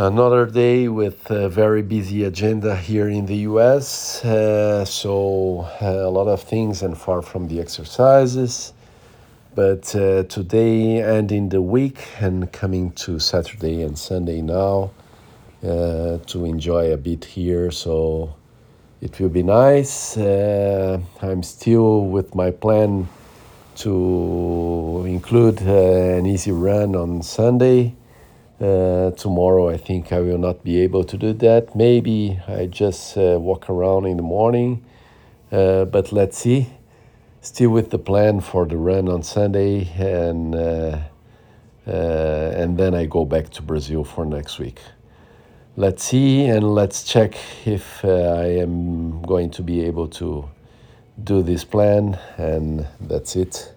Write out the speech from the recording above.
Another day with a very busy agenda here in the US. Uh, so, uh, a lot of things and far from the exercises. But uh, today, ending the week and coming to Saturday and Sunday now uh, to enjoy a bit here. So, it will be nice. Uh, I'm still with my plan to include uh, an easy run on Sunday. Uh, tomorrow, I think I will not be able to do that. Maybe I just uh, walk around in the morning, uh, but let's see. Still with the plan for the run on Sunday, and uh, uh, and then I go back to Brazil for next week. Let's see, and let's check if I am going to be able to do this plan, and that's it.